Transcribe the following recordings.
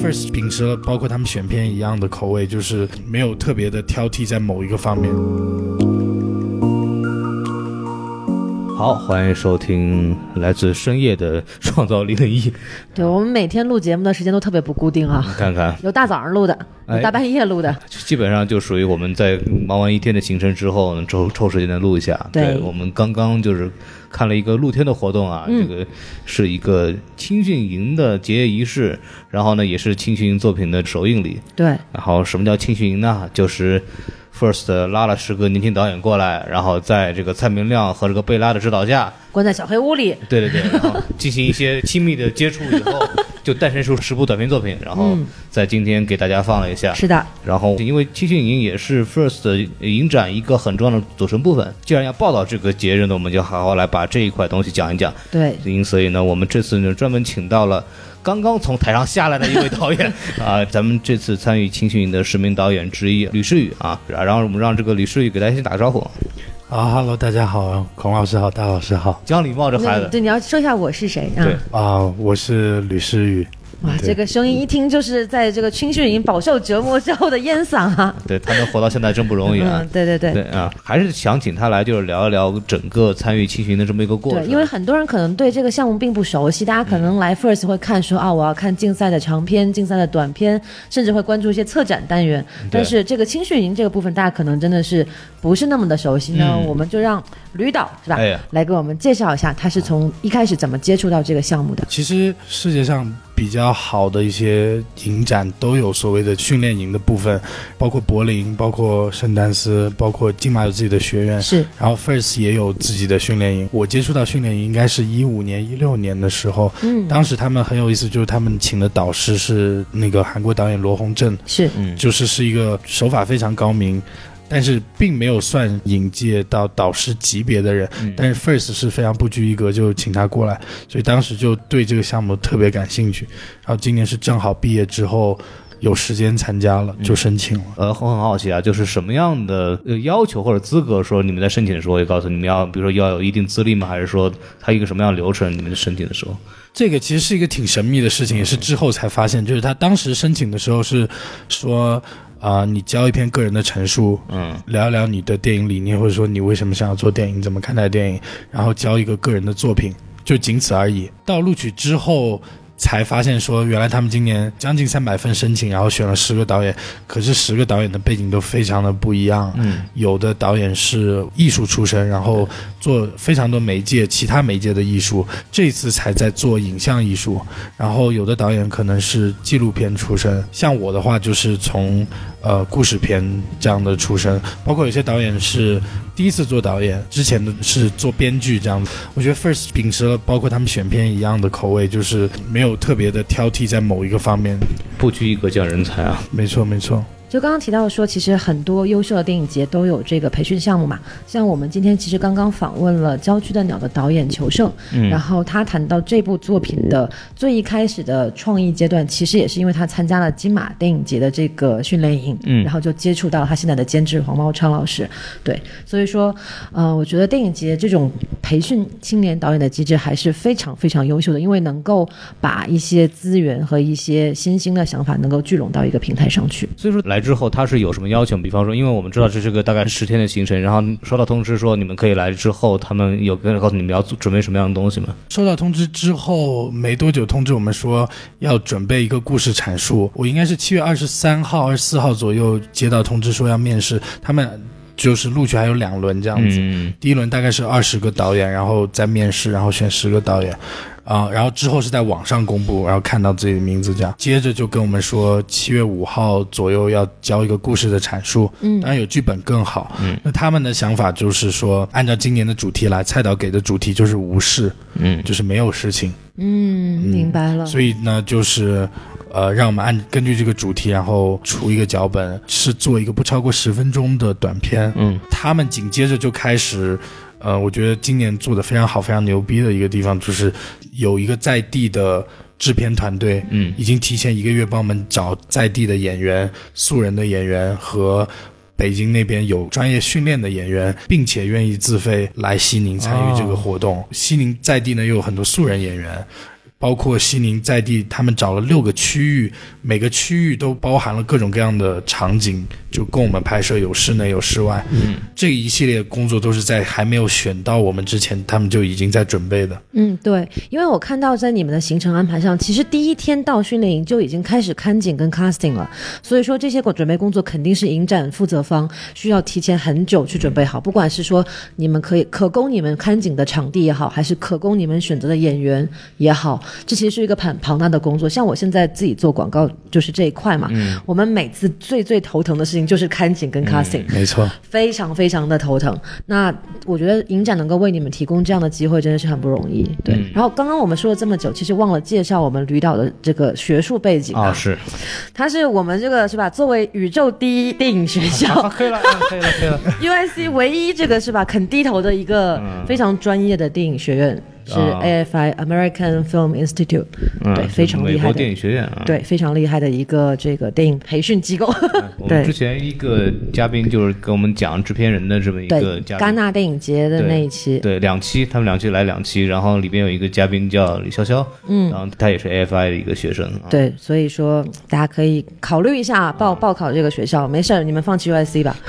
First 秉持了包括他们选片一样的口味，就是没有特别的挑剔在某一个方面。好，欢迎收听来自深夜的创造力的意义。对我们每天录节目的时间都特别不固定啊，你看看，有大早上录的，有哎大半夜录的。基本上就属于我们在忙完一天的行程之后呢，抽抽时间来录一下。对我们刚刚就是看了一个露天的活动啊，嗯这个是一个青训营的结业仪式，然后呢也是青训营作品的首映礼。对，然后什么叫青训营呢？就是 First 拉了十个年轻导演过来，然后在这个蔡明亮和这个贝拉的指导下，关在小黑屋里。对对对，然后进行一些亲密的接触以后，就诞生出十部短片作品，然后嗯在今天给大家放了一下。是的，然后，因为青训营也是 First 影展一个很重要的组成部分，既然要报道这个节日呢，我们就好好来把这一块东西讲一讲。对，因所以呢，我们这次呢专门请到了刚刚从台上下来的一位导演 啊，咱们这次参与青训营的十名导演之一吕世宇啊，然后我们让这个吕世宇给大家先打个招呼，啊哈喽，大家好，孔老师好，大老师好讲礼貌这孩子。对，你要说一下我是谁啊？对啊，我是吕诗雨。哇，这个声音一听就是在这个青训营饱受折磨之后的烟嗓啊。对他能活到现在真不容易啊嗯，！对对对。对啊，还是想请他来，就是聊一聊整个参与青训营的这么一个过程。对，因为很多人可能对这个项目并不熟悉，大家可能来 First 会看说啊，我要看竞赛的长篇、竞赛的短片，甚至会关注一些策展单元。但是这个青训营这个部分，大家可能真的是不是那么的熟悉呢？嗯我们就让吕导是吧，哎呀来给我们介绍一下，他是从一开始怎么接触到这个项目的。其实世界上比较好的一些影展都有所谓的训练营的部分，包括柏林，包括圣丹斯，包括金马有自己的学院。是，然后 First 也有自己的训练营。我接触到训练营应该是一五年、一六年的时候，嗯，当时他们很有意思，就是他们请的导师是那个韩国导演罗洪正，是，嗯，就是是一个手法非常高明，但是并没有算引介到导师级别的人。嗯但是 First 是非常不拘一格，就请他过来，所以当时就对这个项目特别感兴趣。然后今年是正好毕业之后有时间参加了，就申请了。呃，我很好奇啊，就是什么样的呃要求或者资格，说你们在申请的时候会告诉你们要，比如说要有一定资历吗？还是说它一个什么样的流程？你们申请的时候，这个其实是一个挺神秘的事情，也是之后才发现，就是他当时申请的时候是说，啊、你交一篇个人的陈述，嗯聊一聊你的电影理念，或者说你为什么想要做电影，怎么看待电影，然后交一个个人的作品，就仅此而已。到录取之后。才发现说，原来他们今年将近三百份申请，然后选了十个导演，可是十个导演的背景都非常的不一样。嗯有的导演是艺术出身，然后做非常多媒介、其他媒介的艺术，这次才在做影像艺术。然后有的导演可能是纪录片出身，像我的话就是从呃故事片这样的出身，包括有些导演是第一次做导演，之前的是做编剧这样子。我觉得 First 秉持了包括他们选片一样的口味，就是没有特别的挑剔在某一个方面。不拘一格降人才啊。没错，没错。就刚刚提到说，其实很多优秀的电影节都有这个培训项目嘛。像我们今天其实刚刚访问了《郊区的鸟》的导演裘盛，嗯然后他谈到这部作品的最一开始的创意阶段，其实也是因为他参加了金马电影节的这个训练营，嗯然后就接触到了他现在的监制黄茂昌老师。对，所以说，呃，我觉得电影节这种培训青年导演的机制还是非常非常优秀的，因为能够把一些资源和一些新兴的想法能够聚拢到一个平台上去。所以说来之后他是有什么要求？比方说，因为我们知道这是个大概十天的行程，然后收到通知说你们可以来之后，他们有跟告诉你们要准备什么样的东西吗？收到通知之后没多久，通知我们说要准备一个故事阐述。我应该是七月二十三号、二十四号左右接到通知说要面试，他们就是录取还有两轮这样子。嗯第一轮大概是二十个导演，然后再面试，然后选十个导演，啊、然后之后是在网上公布，然后看到自己的名字这样。接着就跟我们说，七月五号左右要交一个故事的阐述，嗯当然有剧本更好。嗯，那他们的想法就是说，按照今年的主题来，蔡导给的主题就是无事，嗯就是没有事情。嗯，明白了。所以呢，就是呃，让我们按根据这个主题，然后出一个脚本，是做一个不超过十分钟的短片。嗯他们紧接着就开始，呃，我觉得今年做的非常好、非常牛逼的一个地方，就是有一个在地的制片团队，嗯已经提前一个月帮我们找在地的演员、素人的演员和。北京那边有专业训练的演员，并且愿意自费来西宁参与这个活动。西宁在地呢又有很多素人演员，包括西宁在地，他们找了六个区域，每个区域都包含了各种各样的场景，就供我们拍摄，有室内有室外。嗯，这一系列工作都是在还没有选到我们之前，他们就已经在准备的。嗯，对，因为我看到在你们的行程安排上，其实第一天到训练营就已经开始看景跟 casting 了，所以说这些准备工作肯定是影展负责方需要提前很久去准备好，不管是说你们可以可供你们看景的场地也好，还是可供你们选择的演员也好，这其实是一个庞庞大的工作。像我现在自己做广告就是这一块嘛，我们每次最最头疼的事情就是看景跟 casting，、没错，非常非常的头疼。那我觉得影展能够为你们提供这样的机会，真的是很不容易。对，嗯然后刚刚我们说了这么久，其实忘了介绍我们吕导的这个学术背景啊，是，他是我们这个是吧？作为宇宙第一电影学校可以了，可以了，可以了。UIC 唯一这个是吧肯低头的一个非常专业的电影学院，是啊 AFI American Film Institute，对，嗯非常厉害美国电影。学院啊。对，非常厉害的一个这个电影培训机构。我们之前一个嘉宾就是跟我们讲制片人的这么一个，嘉宾，戛纳电影节的那一期，对，两期，他们两期来两期，然后里边有一个嘉宾叫李潇潇，嗯，然后他也是 AFI 的一个学生啊，对，所以说大家可以考虑一下报报考这个学校，没事儿，你们放弃 UIC 吧。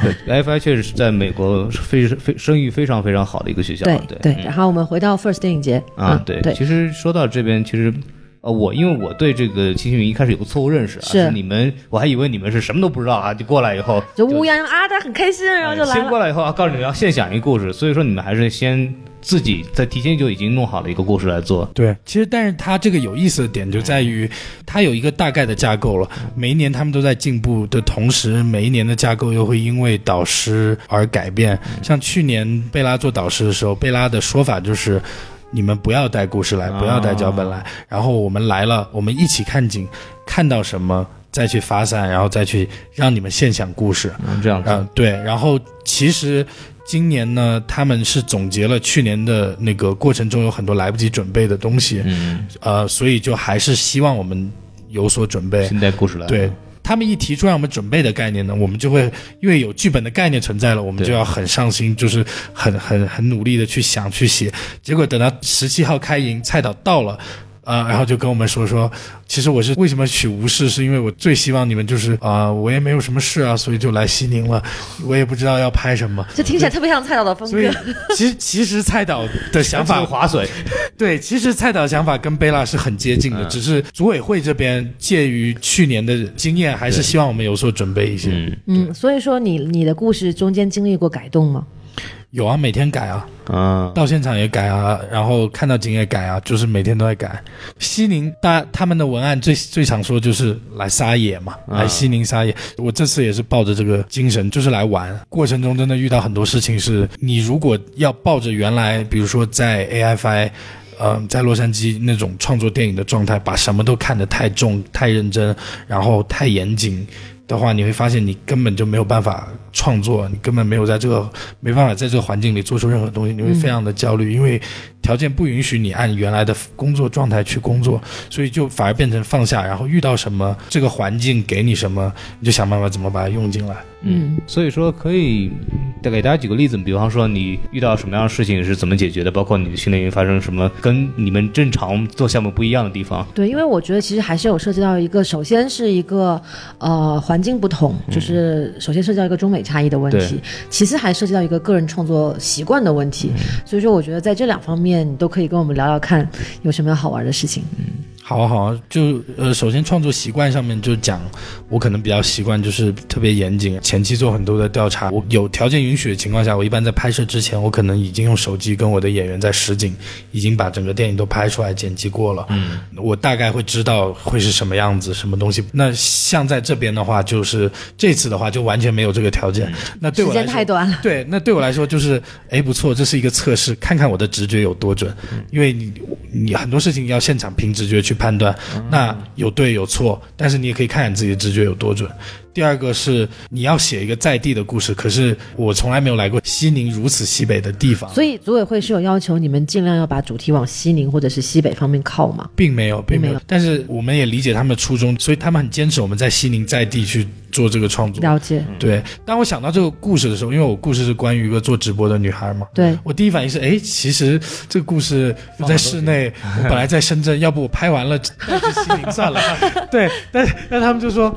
对，AFI 确实是在美国非非声誉非常非常好的一个学校，对对对，然后我们回到 First 电影节啊嗯，对，对，其实说到这边，其实。呃，我因为我对这个秦星云一开始有个错误认识啊，是你们，我还以为你们是什么都不知道啊，就过来以后就乌泱泱啊，大家很开心，然后就哎来了。先过来以后啊，告诉你们要现想一个故事，所以说你们还是先自己在提前就已经弄好了一个故事来做。对，其实但是它这个有意思的点就在于，它有一个大概的架构了。每一年他们都在进步的同时，每一年的架构又会因为导师而改变。像去年贝拉做导师的时候，贝拉的说法就是。你们不要带故事来，不要带脚本来，然后我们来了，我们一起看景，看到什么再去发散，然后再去让你们现想故事。嗯，这样子。嗯，对。然后其实今年呢，他们是总结了去年的那个过程中有很多来不及准备的东西，嗯，呃，所以就还是希望我们有所准备。现在故事来了。对他们一提出让我们准备的概念呢，我们就会因为有剧本的概念存在了，我们就要很上心，就是很很很努力的去想去写。结果等到十七号开营，蔡导到了。啊、然后就跟我们说说，其实我是为什么取无事，是因为我最希望你们就是啊、我也没有什么事啊，所以就来西宁了，我也不知道要拍什么，这听起来特别像蔡导的风所以格。其实其实蔡导的想法划水。对，其实蔡导的想法跟贝拉是很接近的，嗯只是组委会这边介于去年的经验，还是希望我们有所准备一些。嗯嗯，所以说你你的故事中间经历过改动吗？有啊，每天改啊，啊，到现场也改啊，然后看到景也改啊，就是每天都在改。西宁大他们的文案最最常说就是来撒野嘛，啊来西宁撒野。我这次也是抱着这个精神，就是来玩。过程中真的遇到很多事情是，你如果要抱着原来，比如说在 AFI。嗯、在洛杉矶那种创作电影的状态，把什么都看得太重、太认真，然后太严谨的话，你会发现你根本就没有办法创作，你根本没有在这个没办法在这个环境里做出任何东西，你会非常的焦虑，因为条件不允许你按原来的工作状态去工作，所以就反而变成放下，然后遇到什么这个环境给你什么，你就想办法怎么把它用进来。嗯，所以说可以再给大家举个例子，比方说你遇到什么样的事情是怎么解决的，包括你的训练营发生什么跟你们正常做项目不一样的地方。对，因为我觉得其实还是有涉及到一个，首先是一个呃环境不同，就是首先涉及到一个中美差异的问题，其次还涉及到一个个人创作习惯的问题。所以说，我觉得在这两方面，你都可以跟我们聊聊看有什么好玩的事情。好啊好啊，就呃，首先创作习惯上面就讲，我可能比较习惯就是特别严谨，前期做很多的调查。我有条件允许的情况下，我一般在拍摄之前，我可能已经用手机跟我的演员在实景，已经把整个电影都拍出来剪辑过了。嗯，我大概会知道会是什么样子，什么东西。那像在这边的话，就是这次的话就完全没有这个条件。那对时我来说间太短了，对，那对我来说就是，哎，不错，这是一个测试，看看我的直觉有多准。因为你你很多事情要现场凭直觉去判断，那有对有错，但是你也可以看看自己的直觉有多准。第二个是你要写一个在地的故事，可是我从来没有来过西宁如此西北的地方，所以组委会是有要求你们尽量要把主题往西宁或者是西北方面靠嘛？并没有，并没有。没有但是我们也理解他们的初衷，所以他们很坚持我们在西宁在地去做这个创作。了解，对，当我想到这个故事的时候，因为我故事是关于一个做直播的女孩嘛，对，我第一反应是，哎，其实这个故事在室内，我本来在深圳，要不我拍完了带去西宁算了。对，但但他们就说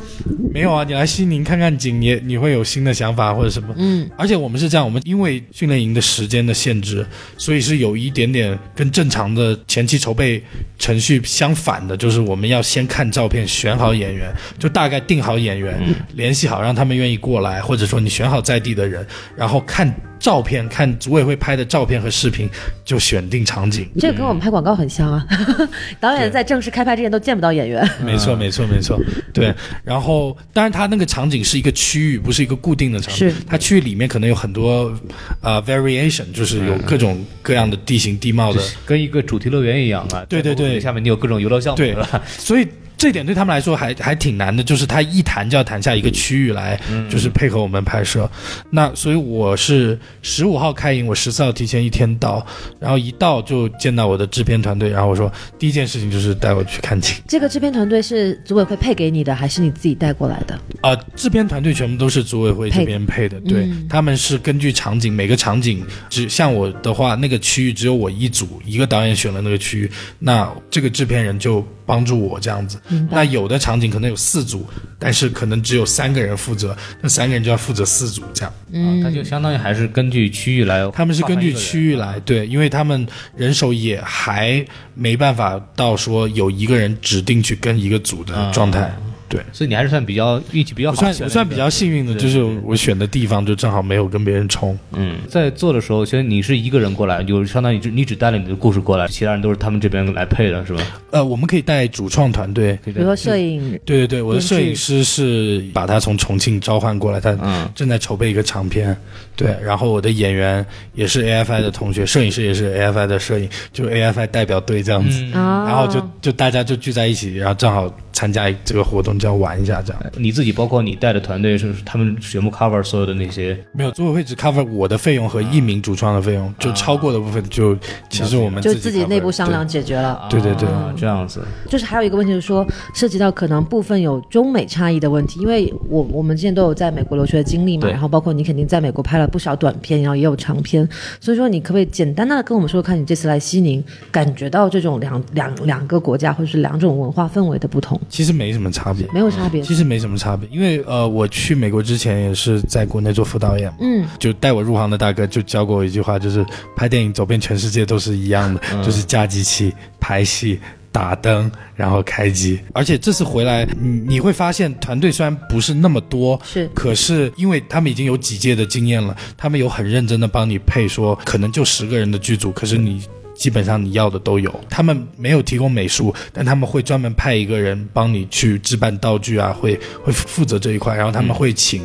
没有啊，你来西宁看看景，也你会有新的想法或者什么。嗯，而且我们是这样，我们因为训练营的时间的限制，所以是有一点点跟正常的前期筹备程序相反的，就是我们要先看照片，选好演员，就大概定好演员，联系好让他们愿意过来，或者说你选好在地的人，然后看照片，看组委会拍的照片和视频，就选定场景。这个跟我们拍广告很像啊。导演在正式开拍之前都见不到演员，没错，没错，没错，对。然后，当然，它那个场景是一个区域，不是一个固定的场景。是它区域里面可能有很多呃 variation，就是有各种各样的地形地貌的。跟一个主题乐园一样啊。对对对下面你有各种游乐项目对吧？所以这点对他们来说还还挺难的，就是他一谈就要谈下一个区域来，就是配合我们拍摄。那所以我是十五号开营，我十四号提前一天到，然后一到就见到我的制片团队，然后我说第一件事情就是带我去看景。这个制片团队是组委会配给你的，还是你自己带过来的？啊、制片团队全部都是组委会这边配的，对、嗯他们是根据场景，每个场景只像我的话，那个区域只有我一组，一个导演选了那个区域，那这个制片人就帮助我这样子。那有的场景可能有四组，但是可能只有三个人负责，那三个人就要负责四组这样。嗯，那就相当于还是根据区域来，他们是根据区域来，对，因为他们人手也还没办法到说有一个人指定去跟一个组的状态。对，所以你还是算比较运气比较好算我算比较幸运的，就是我选的地方就正好没有跟别人冲。嗯，在做的时候，其实你是一个人过来，就相当于只你只带了你的故事过来，其他人都是他们这边来配的，是吧？呃，我们可以带主创团队。比比如说摄影，对对对，我的摄影师是把他从重庆召唤过来，他嗯正在筹备一个长片。对，然后我的演员也是 AFI 的同学，摄影师也是 AFI 的摄影，就 AFI 代表队这样子。然后就就大家就聚在一起，然后正好参加这个活动，这样玩一下这样。你自己包括你带的团队是他们全部 cover 所有的那些，没有组委会只 cover 我的费用和一名主创的费用，就超过的部分就其实我们就自自己内部商量解决了。对对对啊这样子，就是还有一个问题，就是说涉及到可能部分有中美差异的问题，因为我我们之前都有在美国留学的经历嘛，然后包括你肯定在美国拍了不少短片，然后也有长片，所以说你可不可以简单的跟我们说，看你这次来西宁感觉到这种两两两个国家或者是两种文化氛围的不同，其实没什么差别。没有差别。其实没什么差别，因为呃，我去美国之前也是在国内做副导演嘛，嗯，就带我入行的大哥就教过我一句话，就是拍电影走遍全世界都是一样的，就是架机器、拍戏。打灯，然后开机，而且这次回来，你你会发现团队虽然不是那么多，是可是因为他们已经有几届的经验了，他们有很认真的帮你配说，可能就十个人的剧组，可是你基本上你要的都有。他们没有提供美术，但他们会专门派一个人帮你去置办道具啊，会会负责这一块，然后他们会请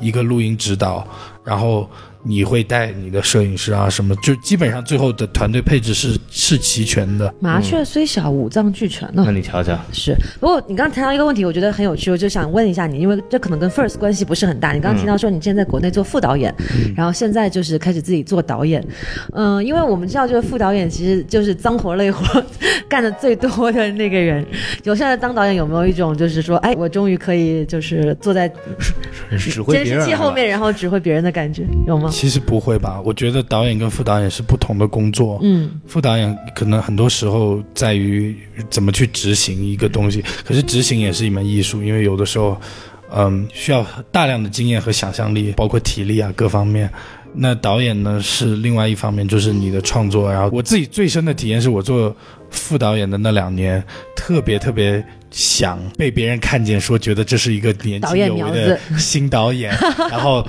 一个录音指导，然后。你会带你的摄影师啊，什么就基本上最后的团队配置是是齐全的。麻雀虽小，五脏俱全呢。那你瞧瞧，是，不过你刚刚谈到一个问题，我觉得很有趣，我就想问一下你，因为这可能跟 First 关系不是很大。你刚刚提到说你之前在国内做副导演，然后现在就是开始自己做导演。嗯、因为我们知道，这个副导演其实就是脏活累活干的最多的那个人。有现在当导演有没有一种就是说，哎，我终于可以就是坐在 监视器后面，然后指挥别人的感觉，有吗？其实不会吧？我觉得导演跟副导演是不同的工作。嗯，副导演可能很多时候在于怎么去执行一个东西，可是执行也是一门艺术，因为有的时候，嗯，需要大量的经验和想象力，包括体力啊各方面。那导演呢是另外一方面，就是你的创作。然后我自己最深的体验是我做副导演的那两年，特别特别想被别人看见，说觉得这是一个年导轻有为的 新导演，然后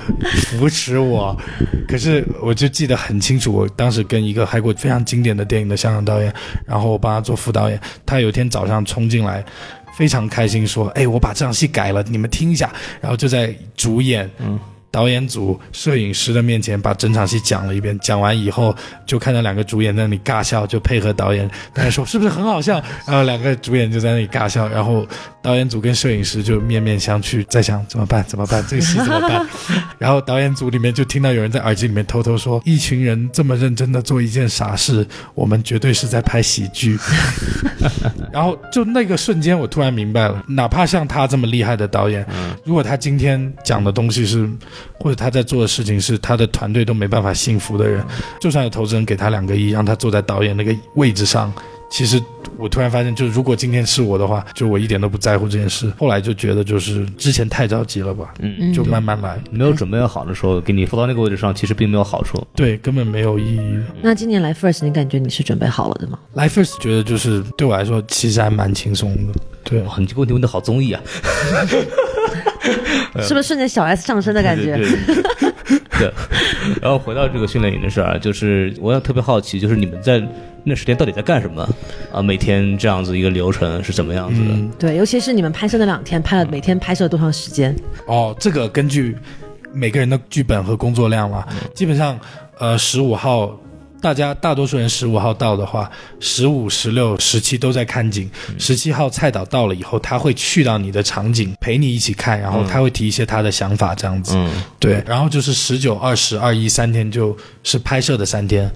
扶持我。可是我就记得很清楚，我当时跟一个拍过非常经典的电影的香港导演，然后我帮他做副导演，他有一天早上冲进来。非常开心，说：“哎，我把这场戏改了，你们听一下。”然后就在主演，导演组、摄影师的面前把整场戏讲了一遍。讲完以后，就看到两个主演在那里尬笑，就配合导演，大家说是不是很好笑？然后两个主演就在那里尬笑，然后导演组跟摄影师就面面相觑，在想怎么办？怎么办？这个戏怎么办？然后导演组里面就听到有人在耳机里面偷偷说：“一群人这么认真的做一件傻事，我们绝对是在拍喜剧。”然后就那个瞬间，我突然明白了，哪怕像他这么厉害的导演，如果他今天讲的东西是，或者他在做的事情是他的团队都没办法信服的人，就算有投资人给他两个亿，让他坐在导演那个位置上，其实我突然发现，就是如果今天是我的话，就我一点都不在乎这件事。后来就觉得，就是之前太着急了吧，嗯，就慢慢来，没有准备好的时候，给你扶到那个位置上，其实并没有好处。对，根本没有意义。那今年来 First，你感觉你是准备好了的吗？来 First 觉得就是对我来说，其实还蛮轻松的。对，哇，你这个问题问的好综艺啊！是不是瞬间小 S 上升的感觉？对对对 对。然后回到这个训练营的事儿啊，就是我也特别好奇，就是你们在那十天到底在干什么啊？每天这样子一个流程是怎么样子的？嗯，对，尤其是你们拍摄那两天，拍了每天拍摄多长时间？哦，这个根据每个人的剧本和工作量嘛，基本上，呃，十五号。大家大多数人十五号到的话，十五、十六、十七都在看景。十七号蔡导到了以后，他会去到你的场景陪你一起看，然后他会提一些他的想法，这样子。嗯，对，然后就是十九、二十、二一三天就是拍摄的三天，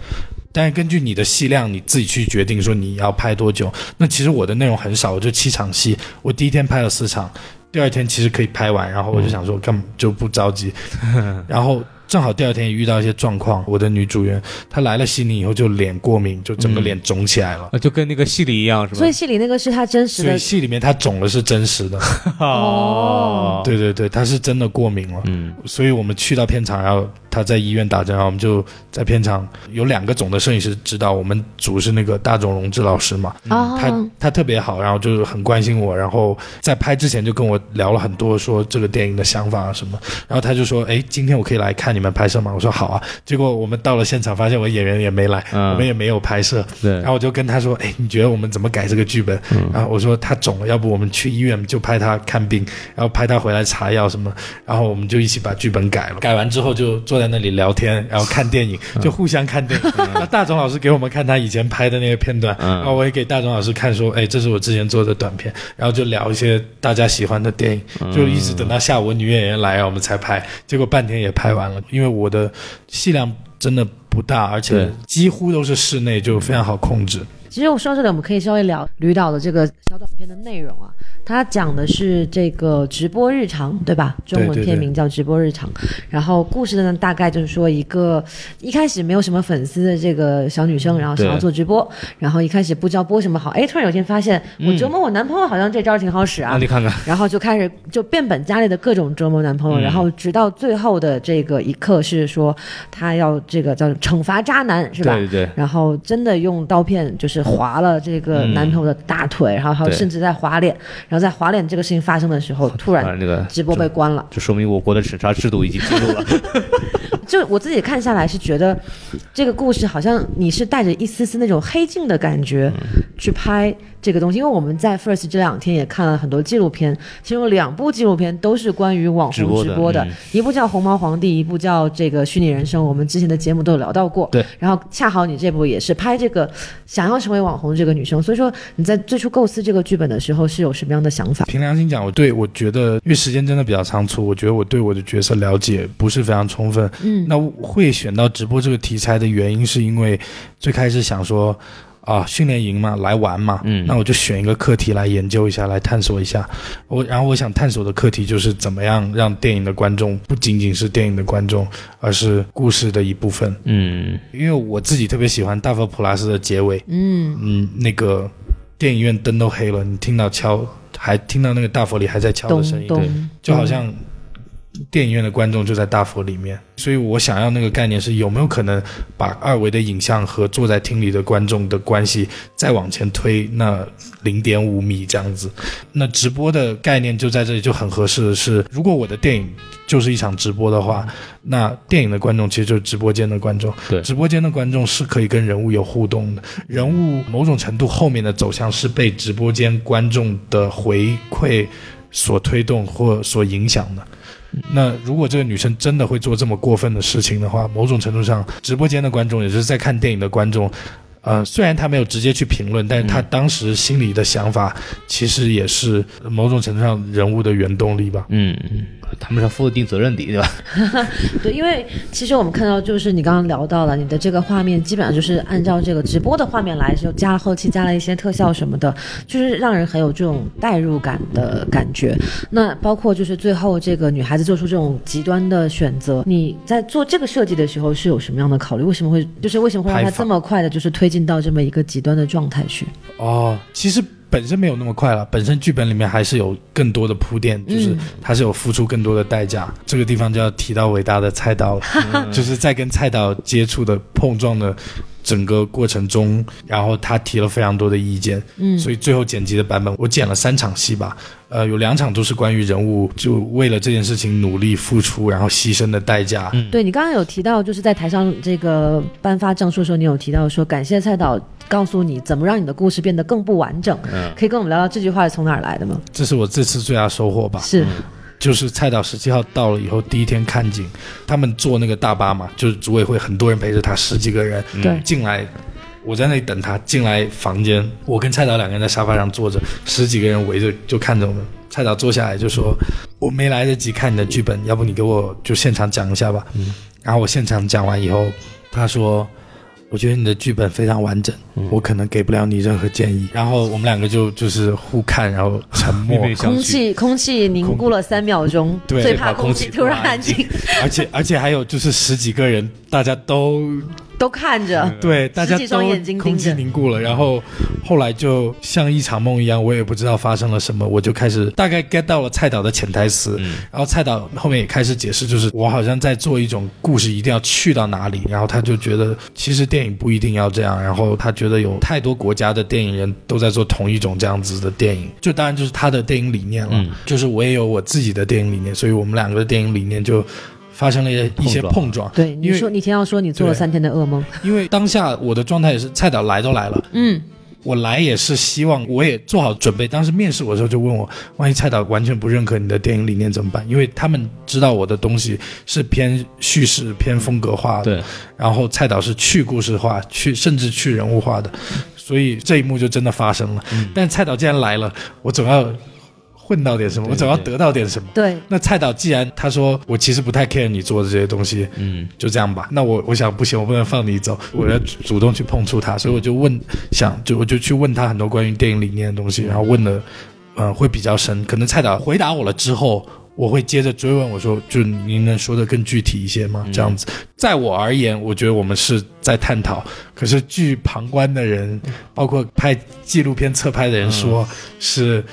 但是根据你的戏量，你自己去决定说你要拍多久。那其实我的内容很少，我就七场戏，我第一天拍了四场，第二天其实可以拍完，然后我就想说干嘛就不着急，然后。正好第二天也遇到一些状况，我的女主人她来了悉尼以后就脸过敏，就整个脸肿起来了。啊，就跟那个戏里一样，是吧？所以戏里那个是她真实的，所以戏里面她肿了是真实的。哦，对对对，她是真的过敏了。嗯，所以我们去到片场，然后她在医院打针，然后我们就在片场有两个总的摄影师指导，我们组是那个大冢荣志老师嘛，哦他他特别好，然后就是很关心我，然后在拍之前就跟我聊了很多说这个电影的想法啊什么，然后他就说，哎，今天我可以来看你们拍摄吗？我说好啊。结果我们到了现场，发现我演员也没来，嗯我们也没有拍摄，对然后我就跟他说，哎，你觉得我们怎么改这个剧本？然后我说他肿了，要不我们去医院就拍他看病，然后拍他回来查药什么，然后我们就一起把剧本改了。改完之后就坐在那里聊天，然后看电影，就互相看电影。那大总老师给我们看他以前拍的那个片段，嗯然后我也给大总老师看说，哎，这是我之前做的短片，然后就聊一些大家喜欢的电影，就一直等到下午女演员来，我们才拍。结果半天也拍完了，因为我的戏量真的不大，而且几乎都是室内，就非常好控制。其实我说到这里，我们可以稍微聊吕导的这个小短片的内容啊。他讲的是这个直播日常，对吧？中文片名叫《直播日常》。然后故事呢，大概就是说一个一开始没有什么粉丝的这个小女生，然后想要做直播，然后一开始不知道播什么好，哎，突然有一天发现我折磨我男朋友好像这招挺好使啊啊，，你看看，然后就开始就变本加厉的各种折磨男朋友，嗯然后直到最后的这个一刻是说他要这个叫惩罚渣男是吧？对对对然后真的用刀片就是划了这个嗯男朋友的大腿，然后还有甚至在划脸，然后在划脸这个事情发生的时候，突然直播被关了。就说明我国的审查制度已经进入了。就我自己看下来是觉得这个故事好像你是带着一丝丝那种黑镜的感觉嗯去拍这个东西，因为我们在 First 这两天也看了很多纪录片，其中两部纪录片都是关于网红直播的播的，嗯一部叫《红毛皇帝》，一部叫这个《虚拟人生》，我们之前的节目都有聊到过。对，然后恰好你这部也是拍这个想要成为网红这个女生，所以说你在最初构思这个剧本的时候是有什么样的想法？凭良心讲，我对我觉得，因为时间真的比较仓促，我觉得我对我的角色了解不是非常充分。嗯，那会选到直播这个题材的原因，是因为最开始想说，啊，训练营嘛，来玩嘛，嗯那我就选一个课题来研究一下，来探索一下。我然后我想探索的课题就是怎么样让电影的观众不仅仅是电影的观众，而是故事的一部分。嗯因为我自己特别喜欢大佛普拉斯的结尾，嗯，嗯，那个电影院灯都黑了，你听到敲，还听到那个大佛里还在敲的声音，对，就好像电影院的观众就在大佛里面，所以我想要那个概念是有没有可能把二维的影像和坐在厅里的观众的关系再往前推那零点五米这样子。那直播的概念就在这里就很合适的是，如果我的电影就是一场直播的话，那电影的观众其实就是直播间的观众，对直播间的观众是可以跟人物有互动的，人物某种程度后面的走向是被直播间观众的回馈所推动或所影响的。那如果这个女生真的会做这么过分的事情的话，某种程度上，直播间的观众，也就是在看电影的观众。呃，虽然他没有直接去评论，但是他当时心里的想法，其实也是某种程度上人物的原动力吧。嗯，他们是负一定责任的，对吧？对，因为其实我们看到，就是你刚刚聊到了，你的这个画面基本上就是按照这个直播的画面来，就加了后期加了一些特效什么的，就是让人很有这种代入感的感觉。那包括就是最后这个女孩子做出这种极端的选择，你在做这个设计的时候是有什么样的考虑？为什么会就是为什么会让她这么快的，就是推进到这么一个极端的状态去？哦，其实本身没有那么快了，本身剧本里面还是有更多的铺垫，就是嗯他是有付出更多的代价。这个地方就要提到伟大的菜刀了，就是在跟菜刀接触的碰撞的整个过程中，然后他提了非常多的意见，嗯所以最后剪辑的版本我剪了三场戏吧，呃，有两场都是关于人物就为了这件事情努力付出，然后牺牲的代价。对你刚刚有提到，就是在台上这个颁发证书的时候，你有提到说感谢蔡导告诉你怎么让你的故事变得更不完整。嗯可以跟我们聊聊这句话是从哪儿来的吗？这是我这次最大收获吧。是，就是蔡导十七号到了以后，第一天看景，他们坐那个大巴嘛，就是组委会很多人陪着他，十几个人对进来，我在那里等他进来房间，我跟蔡导两个人在沙发上坐着，十几个人围着就看着我们。蔡导坐下来就说：“我没来得及看你的剧本，要不你给我就现场讲一下吧。嗯然后我现场讲完以后，他说。我觉得你的剧本非常完整，我可能给不了你任何建议。然后我们两个就就是互看，然后沉默。空气空气凝固了三秒钟，对最怕空气突然安静，而且而且还有就是十几个人，大家都都看着。对，大家双都眼睛盯空气凝固了，然后后来就像一场梦一样，我也不知道发生了什么，我就开始大概 get 到了蔡导的潜台词，然后蔡导后面也开始解释，就是我好像在做一种故事一定要去到哪里，然后他就觉得其实电影不一定要这样，然后他觉得有太多国家的电影人都在做同一种这样子的电影，就当然就是他的电影理念了，就是我也有我自己的电影理念，所以我们两个的电影理念就。发生了一些碰撞。碰撞，对，你说你前要说你做了三天的噩梦，因为当下我的状态也是，菜导来都来了，嗯，我来也是希望我也做好准备。当时面试我的时候就问我，万一蔡导完全不认可你的电影理念怎么办？因为他们知道我的东西是偏叙事、偏风格化的，对，然后蔡导是去故事化、去甚至去人物化的，所以这一幕就真的发生了。但蔡导既然来了，我总要混到点什么，我总要得到点什么。对，那蔡导既然他说我其实不太 care 你做的这些东西，嗯，就这样吧。那我我想不行，我不能放你走，我要主主动去碰触他，所以我就问，想就我就去问他很多关于电影理念的东西，然后问的，呃，会比较深。可能蔡导回答我了之后，我会接着追问我说，就您能说的更具体一些吗？这样子，在我而言，我觉得我们是在探讨。可是据旁观的人，包括拍纪录片侧拍的人说，是。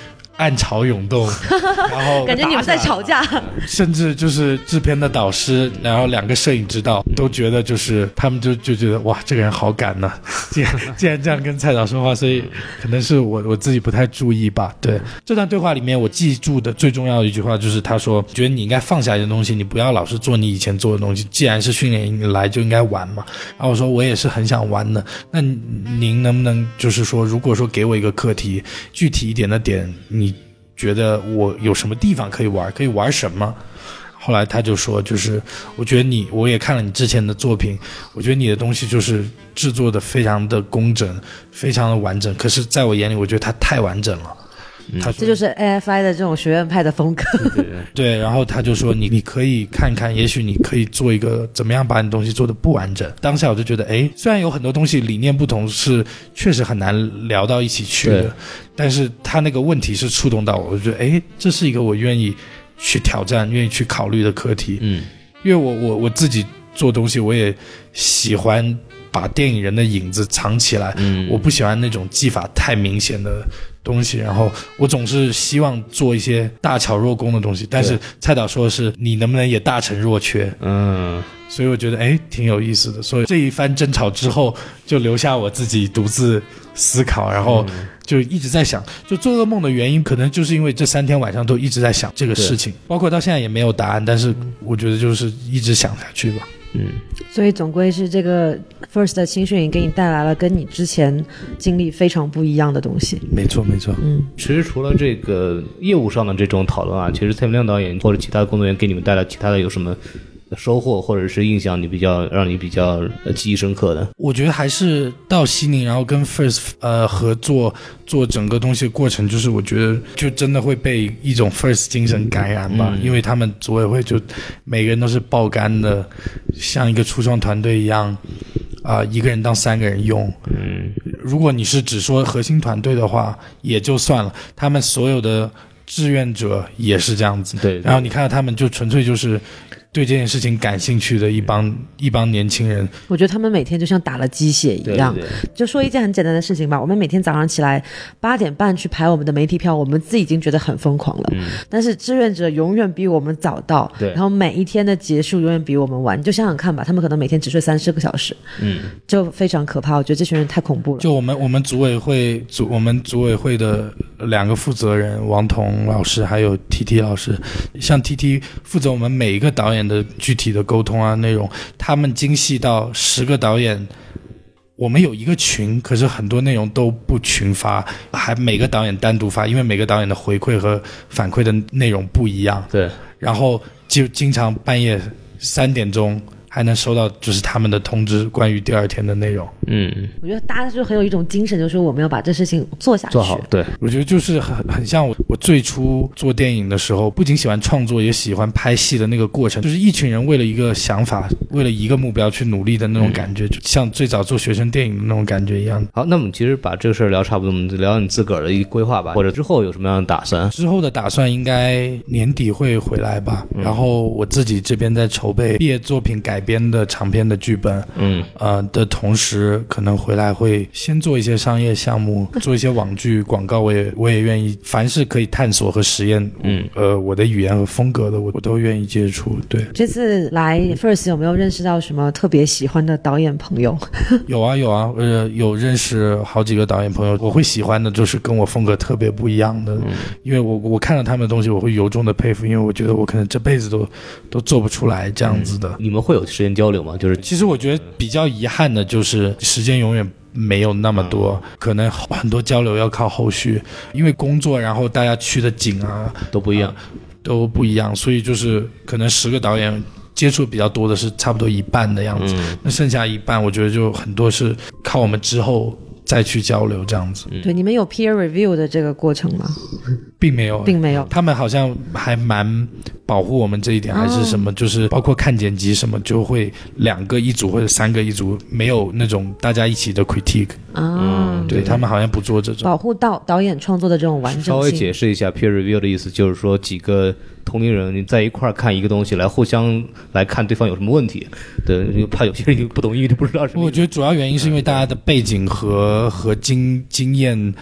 暗潮涌动，然后感觉你们在吵架。甚至就是制片的导师，然后两个摄影指导都觉得，就是他们就就觉得哇，这个人好敢呐、竟然竟然这样跟蔡导说话，所以可能是我我自己不太注意吧。对这段对话里面，我记住的最重要的一句话就是他说，觉得你应该放下一些东西，你不要老是做你以前做的东西。既然是训练来就应该玩嘛。然后我说我也是很想玩的，那您能不能就是说，如果说给我一个课题，具体一点的点，你觉得我有什么地方可以玩，可以玩什么？后来他就说，就是我觉得你，我也看了你之前的作品，我觉得你的东西就是制作的非常的工整，非常的完整。可是，在我眼里，我觉得它太完整了。他这就是 AFI 的这种学院派的风格。对，然后他就说你你可以看看，也许你可以做一个怎么样把你东西做的不完整。当下我就觉得，哎，虽然有很多东西理念不同，是确实很难聊到一起去的，但是他那个问题是触动到我，我就觉得，哎，这是一个我愿意去挑战、愿意去考虑的课题。嗯，因为我我我自己做东西，我也喜欢把电影人的影子藏起来。嗯我不喜欢那种技法太明显的东西，然后我总是希望做一些大巧若工的东西。但是蔡导说的是你能不能也大成若缺，嗯，所以我觉得哎挺有意思的。所以这一番争吵之后，就留下我自己独自思考，然后就一直在想，就做噩梦的原因，可能就是因为这三天晚上都一直在想这个事情，包括到现在也没有答案，但是我觉得就是一直想下去吧。嗯，所以总归是这个 First 的青训营给你带来了跟你之前经历非常不一样的东西。没错没错。嗯，其实除了这个业务上的这种讨论啊，其实蔡明亮导演或者其他的工作人员给你们带来其他的有什么收获或者是印象，你比较让你比较呃记忆深刻的？我觉得还是到西宁，然后跟 First 呃合作做整个东西的过程，就是我觉得就真的会被一种 First 精神感染吧，嗯因为他们组委会就每个人都是爆肝的，像一个初创团队一样，啊、一个人当三个人用。嗯如果你是只说核心团队的话，也就算了，他们所有的志愿者也是这样子。对，然后你看到他们就纯粹就是对这件事情感兴趣的一帮一帮年轻人，我觉得他们每天就像打了鸡血一样。对对对就说一件很简单的事情吧，我们每天早上起来八点半去排我们的媒体票，我们自己已经觉得很疯狂了。嗯但是志愿者永远比我们早到，对然后每一天的结束永远比我们晚。你就想想看吧，他们可能每天只睡三四个小时，嗯就非常可怕。我觉得这群人太恐怖了。就我们我们组委会组我们组委会的两个负责人王彤老师还有 T T 老师，像 T T 负责我们每一个导演的具体的沟通啊内容，他们精细到十个导演。我们有一个群，可是很多内容都不群发，还每个导演单独发，因为每个导演的回馈和反馈的内容不一样。对，然后就经常半夜三点钟还能收到就是他们的通知，关于第二天的内容。嗯，我觉得大家就很有一种精神，就是我们要把这事情做下去。做好，对，我觉得就是很很像我我最初做电影的时候，不仅喜欢创作，也喜欢拍戏的那个过程，就是一群人为了一个想法，为了一个目标去努力的那种感觉，就像最早做学生电影的那种感觉一样。好，那我们其实把这个事儿聊差不多，我们就聊聊你自个儿的一个规划吧，或者之后有什么样的打算？之后的打算应该年底会回来吧，然后我自己这边在筹备毕业作品改编的长篇的剧本，嗯呃的同时，可能回来会先做一些商业项目，做一些网剧广告，我也我也愿意，凡是可以探索和实验，嗯，呃，我的语言和风格的，我我都愿意接触。对，这次来 First 有没有认识到什么特别喜欢的导演朋友？有啊有啊，呃，有认识好几个导演朋友，我会喜欢的就是跟我风格特别不一样的，因为我我看到他们的东西，我会由衷的佩服，因为我觉得我可能这辈子都都做不出来这样子的。你们会有时间交流嘛？就是其实我觉得比较遗憾的就是时间永远没有那么多，可能很多交流要靠后续，因为工作，然后大家去的景啊都不一样。都不一样，所以就是可能十个导演接触比较多的是差不多一半的样子，嗯那剩下一半我觉得就很多是靠我们之后再去交流这样子，对，你们有 peer review 的这个过程吗？并没有。并没有。他们好像还蛮保护我们这一点，还是什么，就是包括看剪辑什么，就会两个一组或者三个一组，没有那种大家一起的 critique。啊，对他们好像不做这种。保护导导演创作的这种完整性。稍微解释一下 peer review 的意思，就是说几个同龄人你在一块儿看一个东西，来互相来看对方有什么问题。对，就怕有些人不懂英语就不知道什么。我觉得 主要原因是因为大家的背景和和经经验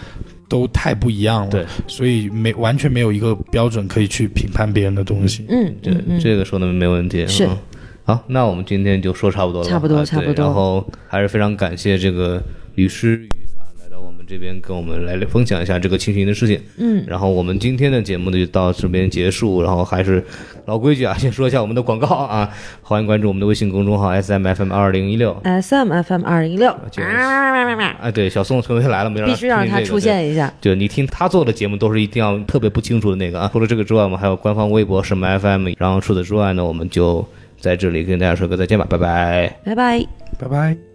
都太不一样了，对，所以没完全没有一个标准可以去评判别人的东西。嗯，对这个说的没问题。是嗯好，那我们今天就说差不多了，差不多差不多然后还是非常感谢这个吕诗雨啊，来到我们这边跟我们来分享一下这个青训的事情。嗯，然后我们今天的节目呢就到这边结束，然后还是老规矩啊，先说一下我们的广告啊，欢迎关注我们的微信公众号 S M F M 二零一六。S M F M 二零一六，就是哎，对，小宋昨天来了，没让必须让他出。现一下。对，就你听他做的节目都是一定要特别不清楚的那个啊。除了这个之外，我们还有官方微博什么 FM。然后除此之外呢，我们就在这里跟大家说个再见吧，拜拜。拜拜。拜拜。